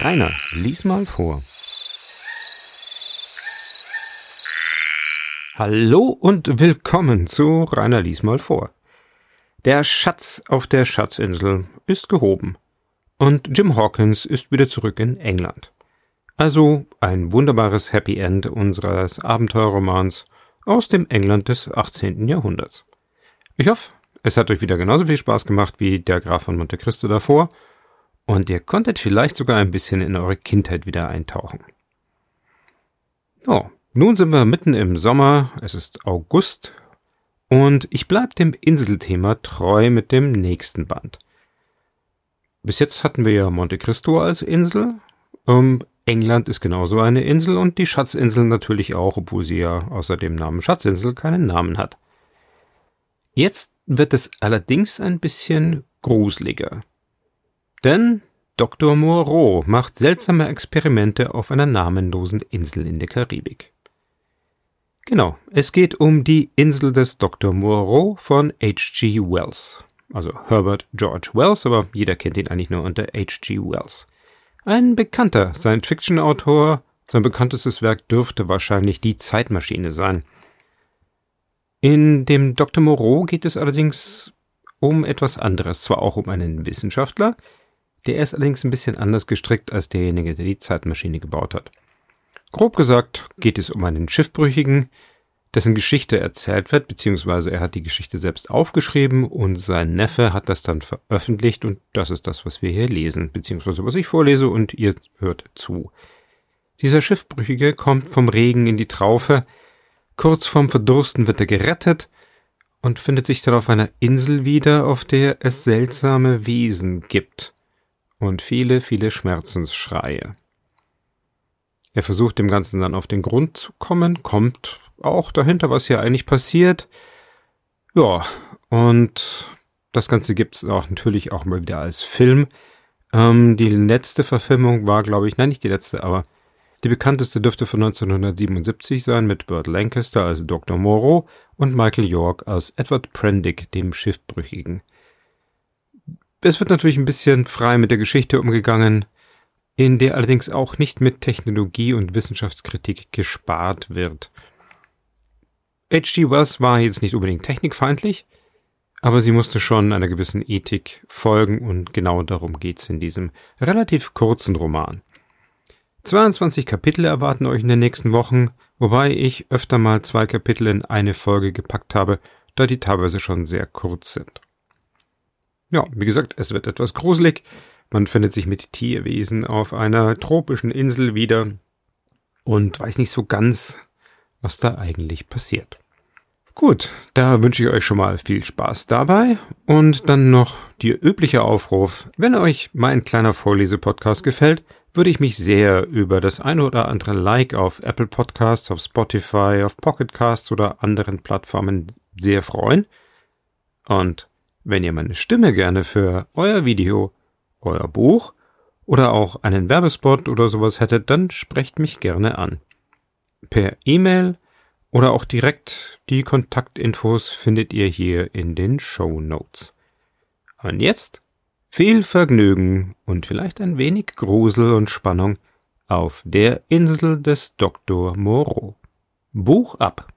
Rainer, lies mal vor. Hallo und willkommen zu Rainer lies mal vor. Der Schatz auf der Schatzinsel ist gehoben und Jim Hawkins ist wieder zurück in England. Also ein wunderbares Happy End unseres Abenteuerromans aus dem England des 18. Jahrhunderts. Ich hoffe, es hat euch wieder genauso viel Spaß gemacht wie der Graf von Monte Cristo davor und ihr konntet vielleicht sogar ein bisschen in eure Kindheit wieder eintauchen. So, nun sind wir mitten im Sommer, es ist August und ich bleib dem Inselthema treu mit dem nächsten Band. Bis jetzt hatten wir ja Monte Cristo als Insel. Ähm, England ist genauso eine Insel und die Schatzinsel natürlich auch, obwohl sie ja außer dem Namen Schatzinsel keinen Namen hat. Jetzt wird es allerdings ein bisschen gruseliger. Denn Dr. Moreau macht seltsame Experimente auf einer namenlosen Insel in der Karibik. Genau, es geht um die Insel des Dr. Moreau von H.G. Wells. Also Herbert George Wells, aber jeder kennt ihn eigentlich nur unter H.G. Wells. Ein bekannter Science-Fiction-Autor, sein bekanntestes Werk dürfte wahrscheinlich die Zeitmaschine sein. In dem Dr. Moreau geht es allerdings um etwas anderes, zwar auch um einen Wissenschaftler, der ist allerdings ein bisschen anders gestrickt als derjenige, der die Zeitmaschine gebaut hat. Grob gesagt geht es um einen Schiffbrüchigen, dessen Geschichte erzählt wird, beziehungsweise er hat die Geschichte selbst aufgeschrieben und sein Neffe hat das dann veröffentlicht und das ist das, was wir hier lesen, beziehungsweise was ich vorlese und ihr hört zu. Dieser Schiffbrüchige kommt vom Regen in die Traufe, kurz vorm Verdursten wird er gerettet und findet sich dann auf einer Insel wieder, auf der es seltsame Wesen gibt und viele, viele Schmerzensschreie. Er versucht dem Ganzen dann auf den Grund zu kommen, kommt auch dahinter, was hier eigentlich passiert. Ja, und das Ganze gibt's auch natürlich auch mal wieder als Film. Ähm, die letzte Verfilmung war, glaube ich, nein, nicht die letzte, aber die bekannteste dürfte von 1977 sein mit Burt Lancaster als Dr. Moreau und Michael York als Edward Prendick, dem Schiffbrüchigen. Es wird natürlich ein bisschen frei mit der Geschichte umgegangen, in der allerdings auch nicht mit Technologie und Wissenschaftskritik gespart wird. H.G. Wells war jetzt nicht unbedingt technikfeindlich, aber sie musste schon einer gewissen Ethik folgen und genau darum geht's in diesem relativ kurzen Roman. 22 Kapitel erwarten euch in den nächsten Wochen, wobei ich öfter mal zwei Kapitel in eine Folge gepackt habe, da die teilweise schon sehr kurz sind. Ja, wie gesagt, es wird etwas gruselig. Man findet sich mit Tierwesen auf einer tropischen Insel wieder und weiß nicht so ganz, was da eigentlich passiert. Gut, da wünsche ich euch schon mal viel Spaß dabei und dann noch die übliche Aufruf. Wenn euch mein kleiner Vorlesepodcast gefällt, würde ich mich sehr über das eine oder andere Like auf Apple Podcasts, auf Spotify, auf Pocket Casts oder anderen Plattformen sehr freuen. Und wenn ihr meine Stimme gerne für euer Video, euer Buch oder auch einen Werbespot oder sowas hättet, dann sprecht mich gerne an. Per E-Mail oder auch direkt die Kontaktinfos findet ihr hier in den Show Notes. Und jetzt viel Vergnügen und vielleicht ein wenig Grusel und Spannung auf der Insel des Dr. Moreau. Buch ab!